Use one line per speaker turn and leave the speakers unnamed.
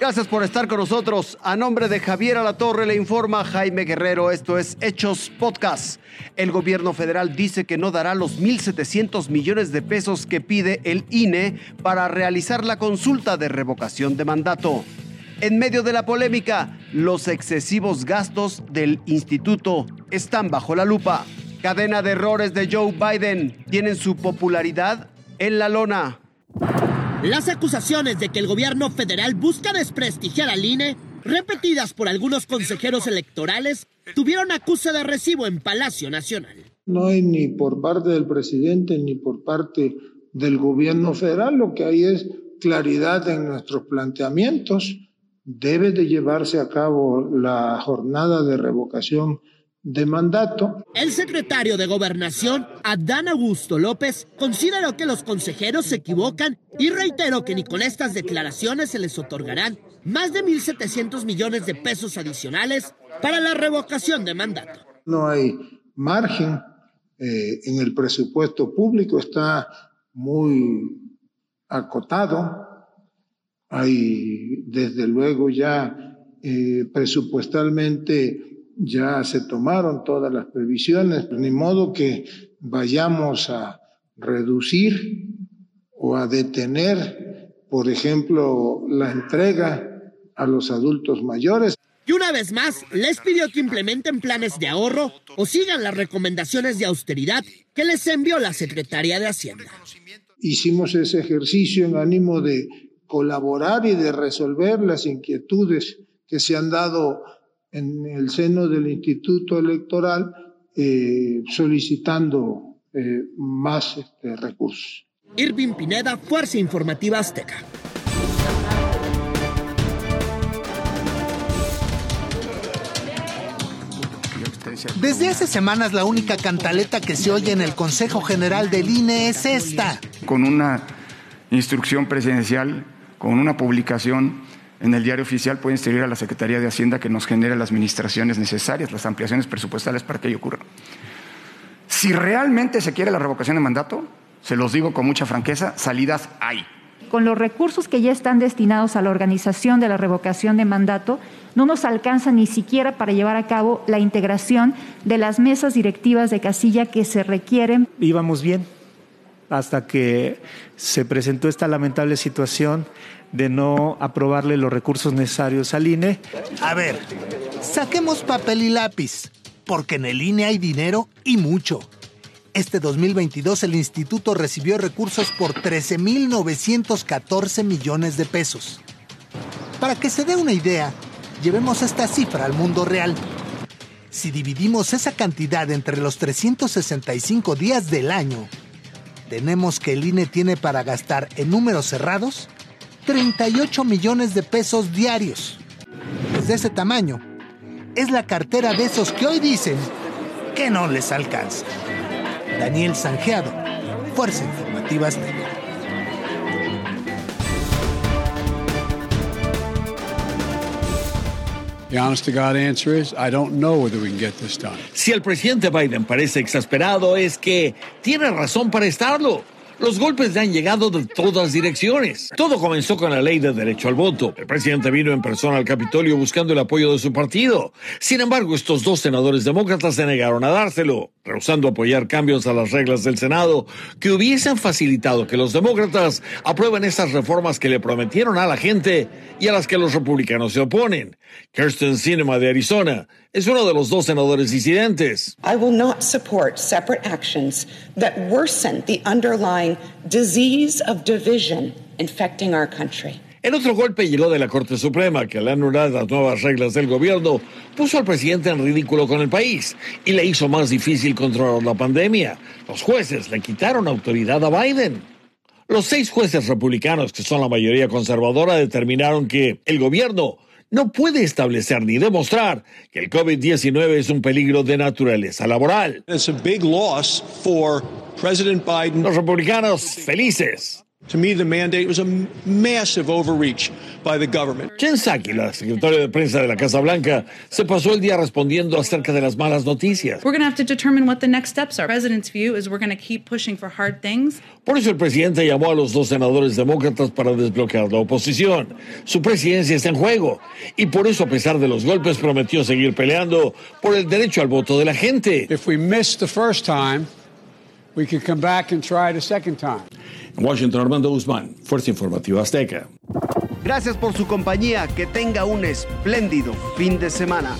Gracias por estar con nosotros. A nombre de Javier Alatorre le informa Jaime Guerrero. Esto es Hechos Podcast. El gobierno federal dice que no dará los 1.700 millones de pesos que pide el INE para realizar la consulta de revocación de mandato. En medio de la polémica, los excesivos gastos del instituto están bajo la lupa. Cadena de errores de Joe Biden tienen su popularidad en la lona.
Las acusaciones de que el gobierno federal busca desprestigiar al INE, repetidas por algunos consejeros electorales, tuvieron acuse de recibo en Palacio Nacional.
No hay ni por parte del presidente ni por parte del gobierno federal, lo que hay es claridad en nuestros planteamientos. Debe de llevarse a cabo la jornada de revocación de mandato.
El secretario de Gobernación, Adán Augusto López, consideró que los consejeros se equivocan y reiteró que ni con estas declaraciones se les otorgarán más de 1.700 millones de pesos adicionales para la revocación de mandato.
No hay margen eh, en el presupuesto público, está muy acotado. Hay desde luego ya eh, presupuestalmente ya se tomaron todas las previsiones, ni modo que vayamos a reducir o a detener, por ejemplo, la entrega a los adultos mayores.
Y una vez más, les pidió que implementen planes de ahorro o sigan las recomendaciones de austeridad que les envió la Secretaría de Hacienda.
Hicimos ese ejercicio en ánimo de colaborar y de resolver las inquietudes que se han dado en el seno del Instituto Electoral eh, solicitando eh, más este, recursos.
Irving Pineda, Fuerza Informativa Azteca.
Desde hace semanas la única cantaleta que se oye en el Consejo General del INE es esta.
Con una instrucción presidencial, con una publicación en el diario oficial puede instruir a la Secretaría de Hacienda que nos genere las administraciones necesarias, las ampliaciones presupuestales para que ello ocurra. Si realmente se quiere la revocación de mandato, se los digo con mucha franqueza, salidas hay.
Con los recursos que ya están destinados a la organización de la revocación de mandato, no nos alcanza ni siquiera para llevar a cabo la integración de las mesas directivas de casilla que se requieren.
Íbamos bien hasta que se presentó esta lamentable situación de no aprobarle los recursos necesarios al INE.
A ver, saquemos papel y lápiz, porque en el INE hay dinero y mucho. Este 2022 el instituto recibió recursos por 13.914 millones de pesos. Para que se dé una idea, llevemos esta cifra al mundo real. Si dividimos esa cantidad entre los 365 días del año, tenemos que el INE tiene para gastar en números cerrados 38 millones de pesos diarios. de ese tamaño, es la cartera de esos que hoy dicen que no les alcanza. Daniel Sanjeado, Fuerza Informativa Azteca.
Si el presidente Biden parece exasperado, es que tiene razón para estarlo. Los golpes le han llegado de todas direcciones. Todo comenzó con la ley de derecho al voto. El presidente vino en persona al Capitolio buscando el apoyo de su partido. Sin embargo, estos dos senadores demócratas se negaron a dárselo, rehusando apoyar cambios a las reglas del Senado que hubiesen facilitado que los demócratas aprueben esas reformas que le prometieron a la gente y a las que los republicanos se oponen. Kirsten Sinema de Arizona es uno de los dos senadores disidentes.
Disease of division infecting our country.
El otro golpe llegó de la Corte Suprema, que al anular las nuevas reglas del gobierno puso al presidente en ridículo con el país y le hizo más difícil controlar la pandemia. Los jueces le quitaron autoridad a Biden. Los seis jueces republicanos, que son la mayoría conservadora, determinaron que el gobierno no puede establecer ni demostrar que el COVID-19 es un peligro de naturaleza laboral. Los republicanos felices.
Overreach by the government.
Jen Psaki, la secretaria de prensa de la Casa Blanca, se pasó el día respondiendo acerca de las malas noticias.
We're going to have to determine what the next steps are. The president's view is we're going to keep pushing for hard things.
Por eso el presidente llamó a los dos senadores demócratas para desbloquear la oposición. Su presidencia está en juego y por eso, a pesar de los golpes, prometió seguir peleando por el derecho al voto de la gente.
If we missed the first time, we could come back and try it a second time.
Washington, Armando Guzmán, Fuerza Informativa Azteca.
Gracias por su compañía. Que tenga un espléndido fin de semana.